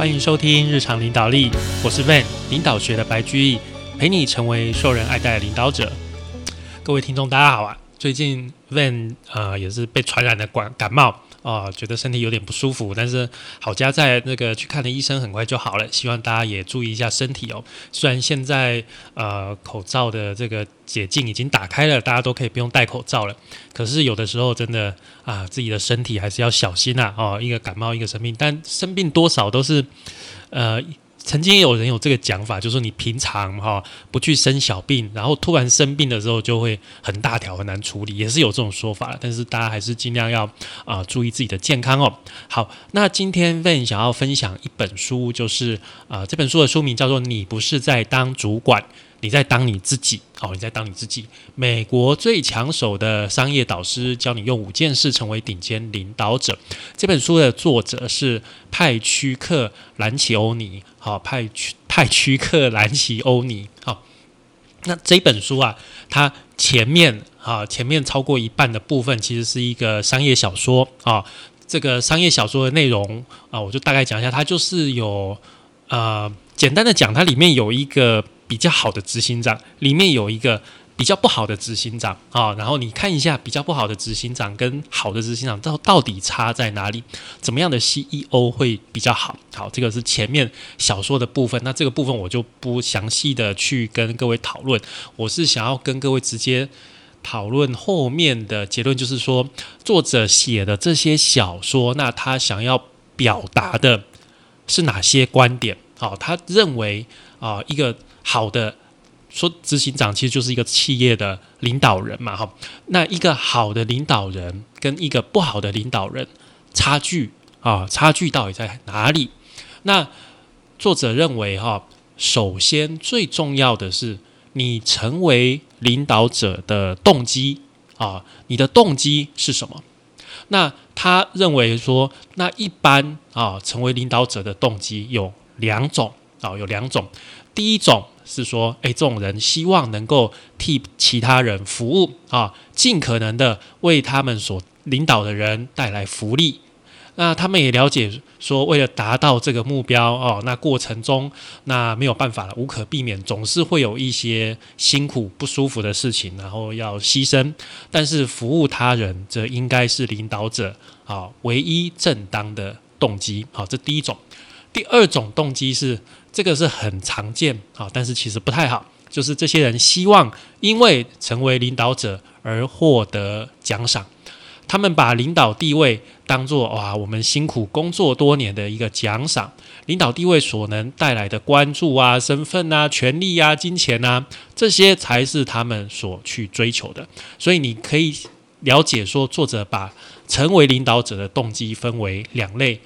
欢迎收听日常领导力，我是 Van 领导学的白居易，陪你成为受人爱戴的领导者。各位听众，大家好啊！最近 Van 呃也是被传染的感感冒。啊，觉得身体有点不舒服，但是好家在那个去看的医生很快就好了。希望大家也注意一下身体哦。虽然现在呃口罩的这个解禁已经打开了，大家都可以不用戴口罩了，可是有的时候真的啊，自己的身体还是要小心呐。哦，一个感冒一个生病，但生病多少都是呃。曾经有人有这个讲法，就是说你平常哈不去生小病，然后突然生病的时候就会很大条很难处理，也是有这种说法。但是大家还是尽量要啊注意自己的健康哦。好，那今天 Van 想要分享一本书，就是啊这本书的书名叫做《你不是在当主管》。你在当你自己哦，你在当你自己。美国最抢手的商业导师教你用五件事成为顶尖领导者。这本书的作者是派屈克兰奇欧尼，好，派屈派屈克兰奇欧尼，好。那这本书啊，它前面啊，前面超过一半的部分其实是一个商业小说啊。这个商业小说的内容啊，我就大概讲一下，它就是有呃，简单的讲，它里面有一个。比较好的执行长里面有一个比较不好的执行长啊，然后你看一下比较不好的执行长跟好的执行长到到底差在哪里？怎么样的 CEO 会比较好？好，这个是前面小说的部分，那这个部分我就不详细的去跟各位讨论。我是想要跟各位直接讨论后面的结论，就是说作者写的这些小说，那他想要表达的是哪些观点？好，他认为啊一个。好的，说执行长其实就是一个企业的领导人嘛，哈。那一个好的领导人跟一个不好的领导人差距啊，差距到底在哪里？那作者认为哈，首先最重要的是你成为领导者的动机啊，你的动机是什么？那他认为说，那一般啊，成为领导者的动机有两种啊，有两种。第一种是说，诶，这种人希望能够替其他人服务啊，尽可能的为他们所领导的人带来福利。那他们也了解说，为了达到这个目标哦，那过程中那没有办法了，无可避免，总是会有一些辛苦不舒服的事情，然后要牺牲。但是服务他人，这应该是领导者啊唯一正当的动机。好，这第一种。第二种动机是。这个是很常见啊，但是其实不太好。就是这些人希望因为成为领导者而获得奖赏，他们把领导地位当做哇，我们辛苦工作多年的一个奖赏。领导地位所能带来的关注啊、身份啊、权利啊、金钱啊，这些才是他们所去追求的。所以你可以了解说，作者把成为领导者的动机分为两类。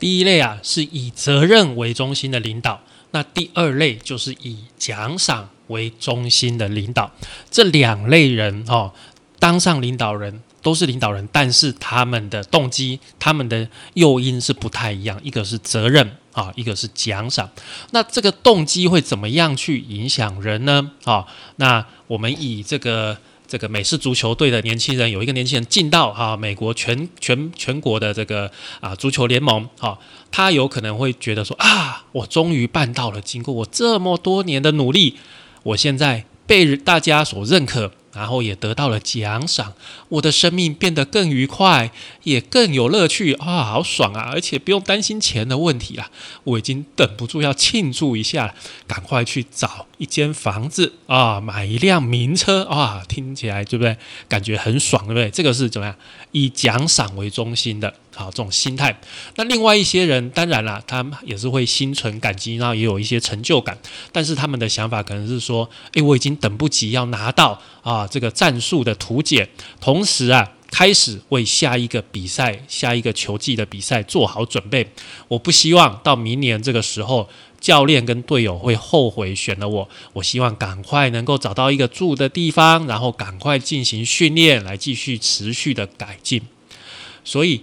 第一类啊，是以责任为中心的领导；那第二类就是以奖赏为中心的领导。这两类人哦，当上领导人都是领导人，但是他们的动机、他们的诱因是不太一样。一个是责任啊，一个是奖赏。那这个动机会怎么样去影响人呢？啊，那我们以这个。这个美式足球队的年轻人有一个年轻人进到哈美国全全全国的这个啊足球联盟哈，他有可能会觉得说啊，我终于办到了，经过我这么多年的努力，我现在被大家所认可。然后也得到了奖赏，我的生命变得更愉快，也更有乐趣啊，好爽啊！而且不用担心钱的问题啊，我已经等不住要庆祝一下了，赶快去找一间房子啊，买一辆名车啊，听起来对不对？感觉很爽，对不对？这个是怎么样？以奖赏为中心的。好，这种心态。那另外一些人，当然啦，他们也是会心存感激，然后也有一些成就感。但是他们的想法可能是说：，诶，我已经等不及要拿到啊这个战术的图解，同时啊，开始为下一个比赛、下一个球季的比赛做好准备。我不希望到明年这个时候，教练跟队友会后悔选了我。我希望赶快能够找到一个住的地方，然后赶快进行训练，来继续持续的改进。所以。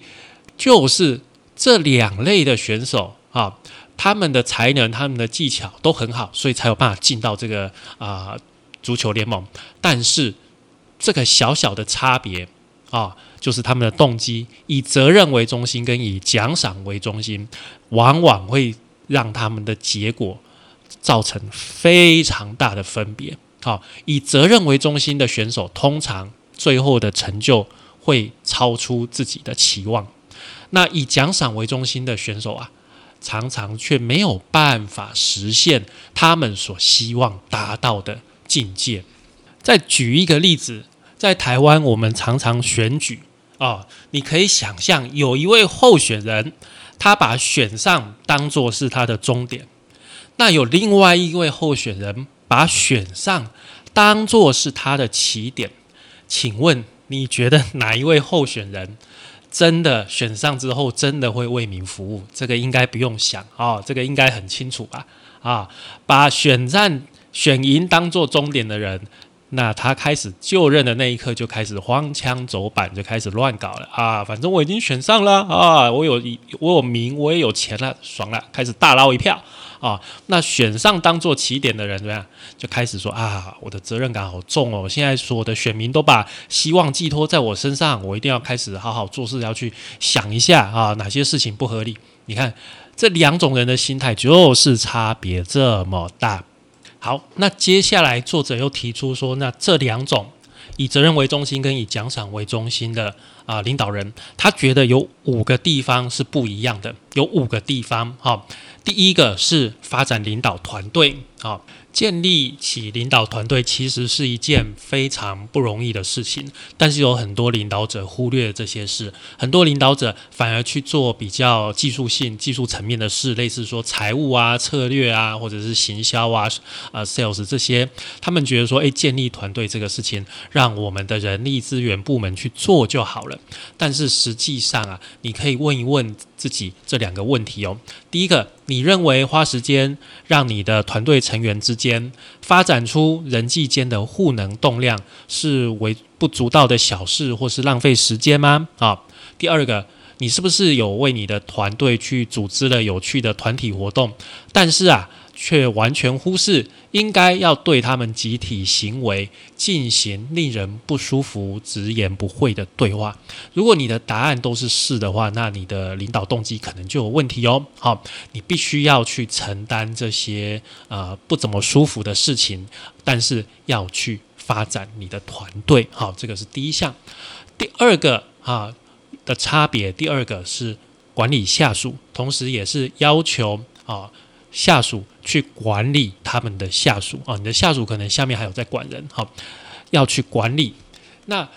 就是这两类的选手啊，他们的才能、他们的技巧都很好，所以才有办法进到这个啊足球联盟。但是这个小小的差别啊，就是他们的动机以责任为中心，跟以奖赏为中心，往往会让他们的结果造成非常大的分别。好，以责任为中心的选手，通常最后的成就会超出自己的期望。那以奖赏为中心的选手啊，常常却没有办法实现他们所希望达到的境界。再举一个例子，在台湾，我们常常选举啊，你可以想象，有一位候选人，他把选上当做是他的终点；那有另外一位候选人，把选上当做是他的起点。请问，你觉得哪一位候选人？真的选上之后，真的会为民服务，这个应该不用想啊，这个应该很清楚吧？啊，把选战选赢当做终点的人，那他开始就任的那一刻就开始荒腔走板，就开始乱搞了啊！反正我已经选上了啊，我有我有名，我也有钱了，爽了，开始大捞一票。啊，那选上当做起点的人怎么样？就开始说啊，我的责任感好重哦。现在所有的选民都把希望寄托在我身上，我一定要开始好好做事，要去想一下啊，哪些事情不合理？你看这两种人的心态就是差别这么大。好，那接下来作者又提出说，那这两种以责任为中心跟以奖赏为中心的啊领导人，他觉得有五个地方是不一样的，有五个地方哈。第一个是发展领导团队啊。建立起领导团队其实是一件非常不容易的事情，但是有很多领导者忽略了这些事，很多领导者反而去做比较技术性、技术层面的事，类似说财务啊、策略啊，或者是行销啊、呃 sales 这些，他们觉得说，诶，建立团队这个事情，让我们的人力资源部门去做就好了。但是实际上啊，你可以问一问自己这两个问题哦。第一个，你认为花时间让你的团队成员之间发展出人际间的互能动量是微不足道的小事，或是浪费时间吗？啊，第二个，你是不是有为你的团队去组织了有趣的团体活动？但是啊。却完全忽视应该要对他们集体行为进行令人不舒服、直言不讳的对话。如果你的答案都是是的话，那你的领导动机可能就有问题哦。好，你必须要去承担这些呃不怎么舒服的事情，但是要去发展你的团队。好，这个是第一项。第二个啊的差别，第二个是管理下属，同时也是要求啊。下属去管理他们的下属啊，你的下属可能下面还有在管人，哈，要去管理。那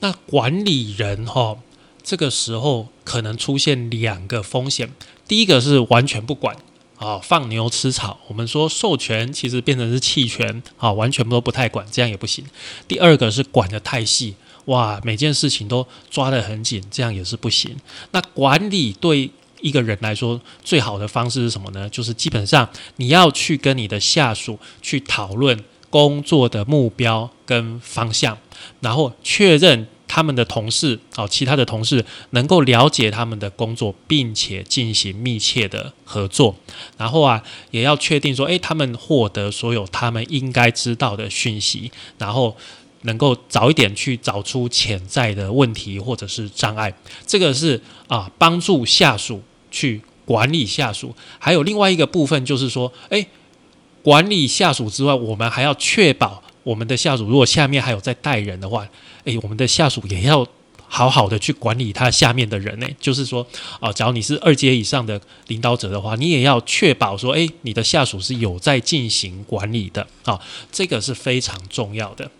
那管理人哈，这个时候可能出现两个风险。第一个是完全不管啊，放牛吃草。我们说授权其实变成是弃权啊，完全都不太管，这样也不行。第二个是管得太细，哇，每件事情都抓得很紧，这样也是不行。那管理对。一个人来说，最好的方式是什么呢？就是基本上你要去跟你的下属去讨论工作的目标跟方向，然后确认他们的同事哦，其他的同事能够了解他们的工作，并且进行密切的合作。然后啊，也要确定说，诶，他们获得所有他们应该知道的讯息，然后。能够早一点去找出潜在的问题或者是障碍，这个是啊，帮助下属去管理下属。还有另外一个部分就是说，诶，管理下属之外，我们还要确保我们的下属如果下面还有在带人的话，诶，我们的下属也要好好的去管理他下面的人呢。就是说啊，假如你是二阶以上的领导者的话，你也要确保说，诶，你的下属是有在进行管理的啊，这个是非常重要的。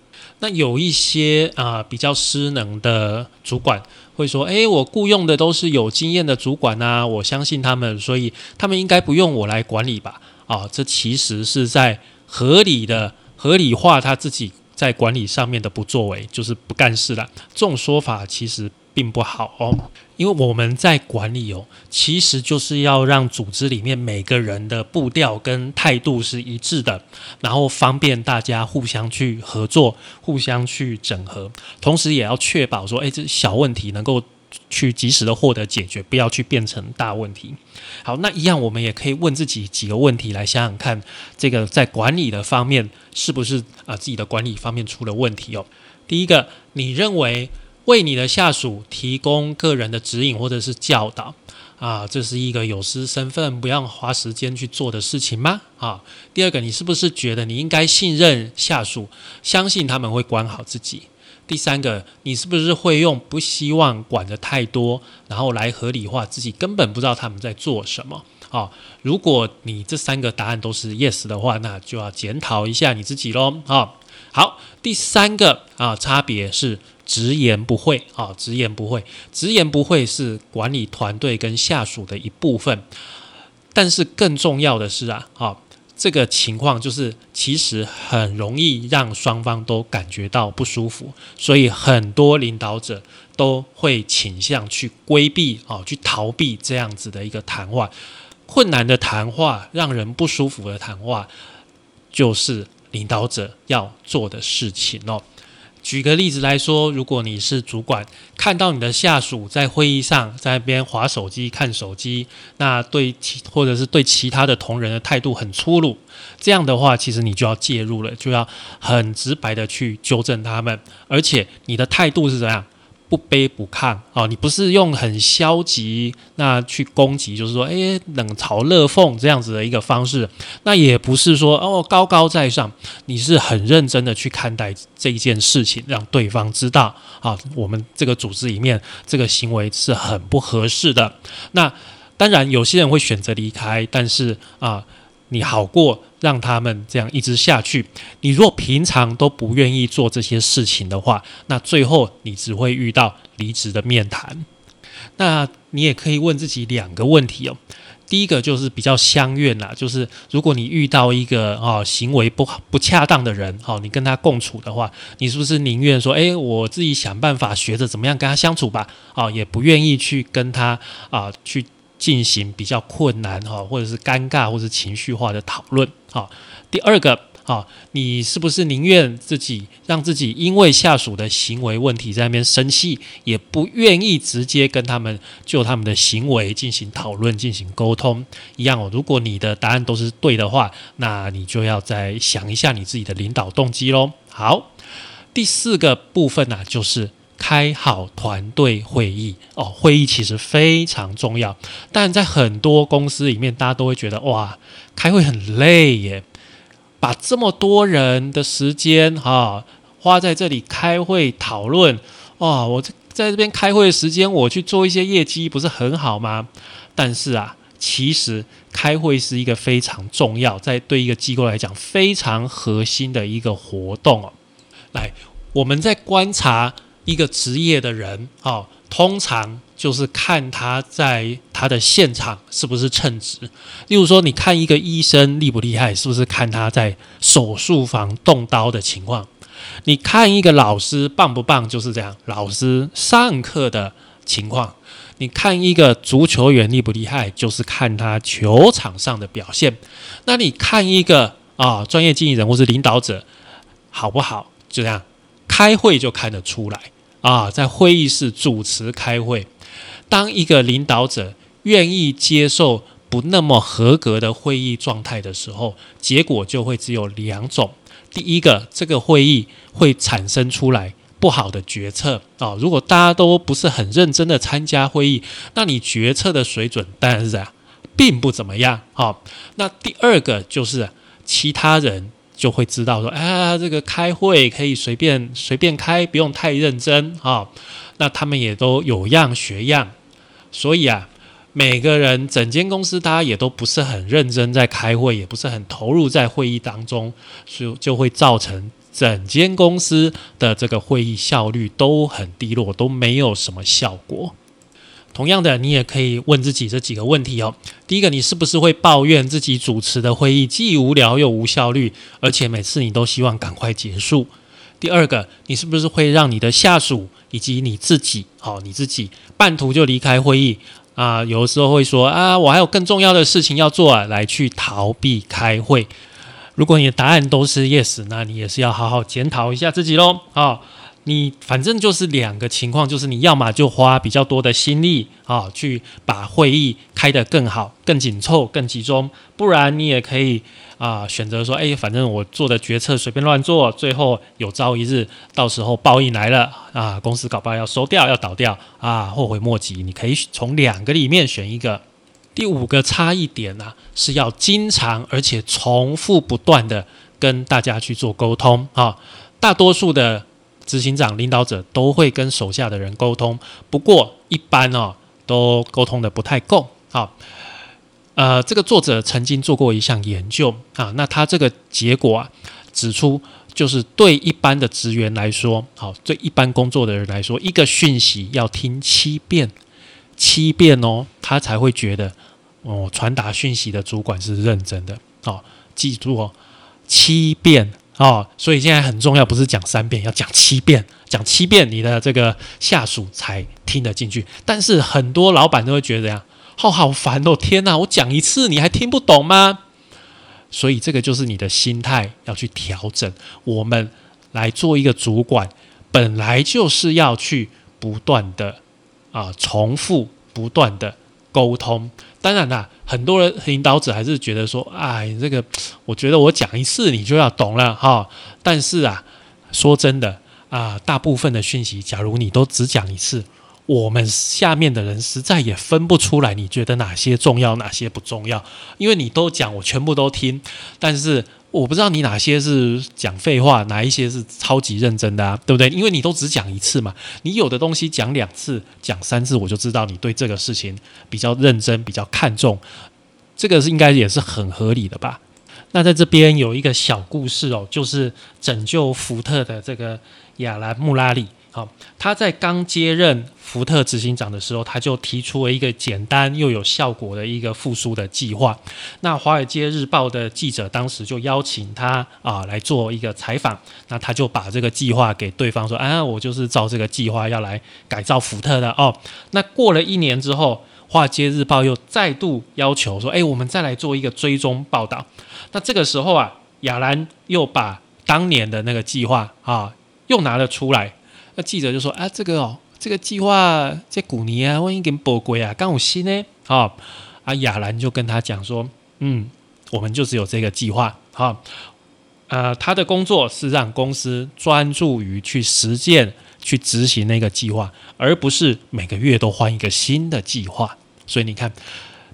那有一些啊比较失能的主管会说：“诶，我雇佣的都是有经验的主管呐，我相信他们，所以他们应该不用我来管理吧？”啊，这其实是在合理的合理化他自己在管理上面的不作为，就是不干事了。这种说法其实。并不好哦，因为我们在管理哦，其实就是要让组织里面每个人的步调跟态度是一致的，然后方便大家互相去合作、互相去整合，同时也要确保说，哎，这小问题能够去及时的获得解决，不要去变成大问题。好，那一样我们也可以问自己几个问题来想想看，这个在管理的方面是不是啊自己的管理方面出了问题哦？第一个，你认为？为你的下属提供个人的指引或者是教导啊，这是一个有失身份、不要花时间去做的事情吗？啊，第二个，你是不是觉得你应该信任下属，相信他们会管好自己？第三个，你是不是会用不希望管的太多，然后来合理化自己根本不知道他们在做什么？啊，如果你这三个答案都是 yes 的话，那就要检讨一下你自己喽。啊，好，第三个啊，差别是直言不讳啊，直言不讳，直言不讳是管理团队跟下属的一部分，但是更重要的是啊，好。这个情况就是，其实很容易让双方都感觉到不舒服，所以很多领导者都会倾向去规避啊，去逃避这样子的一个谈话，困难的谈话，让人不舒服的谈话，就是领导者要做的事情哦。举个例子来说，如果你是主管，看到你的下属在会议上在那边划手机、看手机，那对其或者是对其他的同仁的态度很粗鲁，这样的话，其实你就要介入了，就要很直白的去纠正他们，而且你的态度是怎样？不卑不亢啊！你不是用很消极那去攻击，就是说，哎，冷嘲热讽这样子的一个方式，那也不是说哦高高在上，你是很认真的去看待这一件事情，让对方知道啊，我们这个组织里面这个行为是很不合适的。那当然，有些人会选择离开，但是啊。你好过让他们这样一直下去。你若平常都不愿意做这些事情的话，那最后你只会遇到离职的面谈。那你也可以问自己两个问题哦。第一个就是比较相怨啦，就是如果你遇到一个啊行为不不恰当的人，哦，你跟他共处的话，你是不是宁愿说，诶，我自己想办法学着怎么样跟他相处吧？啊，也不愿意去跟他啊去。进行比较困难哈，或者是尴尬，或者是情绪化的讨论哈。第二个哈，你是不是宁愿自己让自己因为下属的行为问题在那边生气，也不愿意直接跟他们就他们的行为进行讨论、进行沟通？一样哦。如果你的答案都是对的话，那你就要再想一下你自己的领导动机喽。好，第四个部分呢，就是。开好团队会议哦，会议其实非常重要，但在很多公司里面，大家都会觉得哇，开会很累耶，把这么多人的时间哈花在这里开会讨论，哇，我在这边开会的时间，我去做一些业绩，不是很好吗？但是啊，其实开会是一个非常重要，在对一个机构来讲非常核心的一个活动哦。来，我们在观察。一个职业的人，哦，通常就是看他在他的现场是不是称职。例如说，你看一个医生厉不厉害，是不是看他在手术房动刀的情况？你看一个老师棒不棒，就是这样，老师上课的情况。你看一个足球员厉不厉害，就是看他球场上的表现。那你看一个啊，专业经理人或是领导者好不好？就这样。开会就看得出来啊，在会议室主持开会，当一个领导者愿意接受不那么合格的会议状态的时候，结果就会只有两种：第一个，这个会议会产生出来不好的决策啊。如果大家都不是很认真的参加会议，那你决策的水准当然是啊，并不怎么样啊。那第二个就是其他人。就会知道说，啊，这个开会可以随便随便开，不用太认真啊。那他们也都有样学样，所以啊，每个人整间公司大家也都不是很认真在开会，也不是很投入在会议当中，所以就会造成整间公司的这个会议效率都很低落，都没有什么效果。同样的，你也可以问自己这几个问题哦。第一个，你是不是会抱怨自己主持的会议既无聊又无效率，而且每次你都希望赶快结束？第二个，你是不是会让你的下属以及你自己，哦，你自己半途就离开会议啊？有的时候会说啊，我还有更重要的事情要做啊，来去逃避开会。如果你的答案都是 yes，那你也是要好好检讨一下自己喽。啊，你反正就是两个情况，就是你要么就花比较多的心力啊，去把会议开得更好、更紧凑、更集中；不然你也可以啊选择说，哎，反正我做的决策随便乱做，最后有朝一日到时候报应来了啊，公司搞不好要收掉、要倒掉啊，后悔莫及。你可以从两个里面选一个。第五个差异点呢，是要经常而且重复不断的跟大家去做沟通啊。大多数的执行长、领导者都会跟手下的人沟通，不过一般哦都沟通的不太够啊。呃，这个作者曾经做过一项研究啊，那他这个结果啊指出，就是对一般的职员来说，好，对一般工作的人来说，一个讯息要听七遍。七遍哦，他才会觉得哦，传达讯息的主管是认真的哦。记住哦，七遍哦，所以现在很重要，不是讲三遍，要讲七遍，讲七遍，你的这个下属才听得进去。但是很多老板都会觉得呀，好好烦哦，天哪，我讲一次你还听不懂吗？所以这个就是你的心态要去调整。我们来做一个主管，本来就是要去不断的。啊，重复不断的沟通，当然啦，很多人领导者还是觉得说，哎，这个，我觉得我讲一次你就要懂了哈。但是啊，说真的啊，大部分的讯息，假如你都只讲一次，我们下面的人实在也分不出来，你觉得哪些重要，哪些不重要，因为你都讲，我全部都听，但是。我不知道你哪些是讲废话，哪一些是超级认真的啊？对不对？因为你都只讲一次嘛，你有的东西讲两次、讲三次，我就知道你对这个事情比较认真、比较看重。这个是应该也是很合理的吧？那在这边有一个小故事哦，就是拯救福特的这个亚兰穆拉里。好，他在刚接任福特执行长的时候，他就提出了一个简单又有效果的一个复苏的计划。那《华尔街日报》的记者当时就邀请他啊来做一个采访，那他就把这个计划给对方说：“啊，我就是照这个计划要来改造福特的哦。”那过了一年之后，《华尔街日报》又再度要求说：“哎，我们再来做一个追踪报道。”那这个时候啊，亚兰又把当年的那个计划啊又拿了出来。那记者就说：“啊，这个哦，这个计划在古尼啊，万一给宝贵啊，刚有新呢。”好，啊，亚兰就跟他讲说：“嗯，我们就只有这个计划。好，呃，他的工作是让公司专注于去实践、去执行那个计划，而不是每个月都换一个新的计划。所以你看，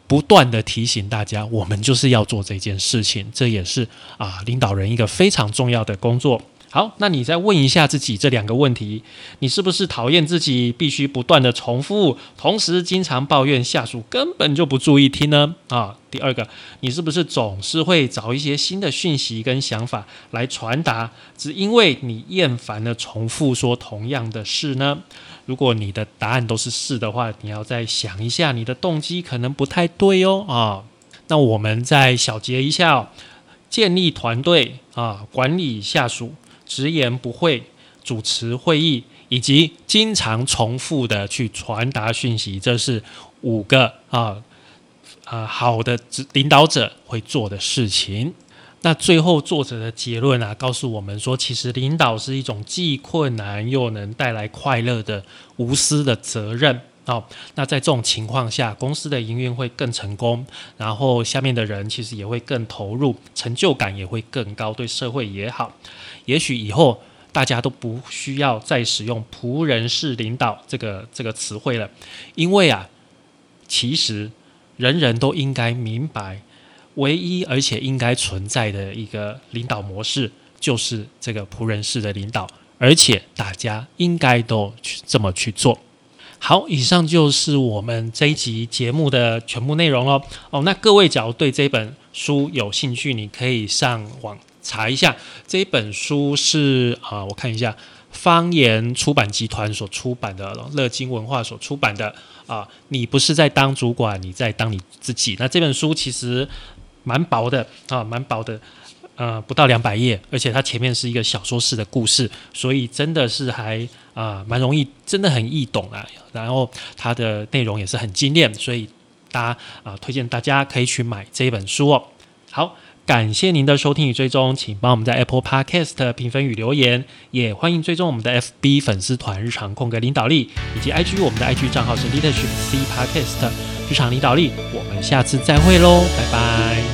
不断的提醒大家，我们就是要做这件事情，这也是啊，领导人一个非常重要的工作。”好，那你再问一下自己这两个问题：你是不是讨厌自己必须不断的重复，同时经常抱怨下属根本就不注意听呢？啊，第二个，你是不是总是会找一些新的讯息跟想法来传达，只因为你厌烦了重复说同样的事呢？如果你的答案都是是的话，你要再想一下，你的动机可能不太对哦。啊，那我们再小结一下：建立团队啊，管理下属。直言不讳，主持会议，以及经常重复的去传达讯息，这是五个啊啊好的领导者会做的事情。那最后作者的结论啊，告诉我们说，其实领导是一种既困难又能带来快乐的无私的责任。哦，那在这种情况下，公司的营运会更成功，然后下面的人其实也会更投入，成就感也会更高，对社会也好。也许以后大家都不需要再使用“仆人式领导”这个这个词汇了，因为啊，其实人人都应该明白，唯一而且应该存在的一个领导模式就是这个仆人式的领导，而且大家应该都去这么去做。好，以上就是我们这一集节目的全部内容喽。哦，那各位假如对这本书有兴趣，你可以上网查一下。这本书是啊，我看一下，方言出版集团所出版的，乐金文化所出版的啊。你不是在当主管，你在当你自己。那这本书其实蛮薄的啊，蛮薄的。呃，不到两百页，而且它前面是一个小说式的故事，所以真的是还啊蛮容易，真的很易懂啊。然后它的内容也是很精炼，所以大家啊推荐大家可以去买这本书哦。好，感谢您的收听与追踪，请帮我们在 Apple Podcast 评分与留言，也欢迎追踪我们的 FB 粉丝团日常空格领导力，以及 IG 我们的 IG 账号是 Leadership C Podcast 日常领导力。我们下次再会喽，拜拜。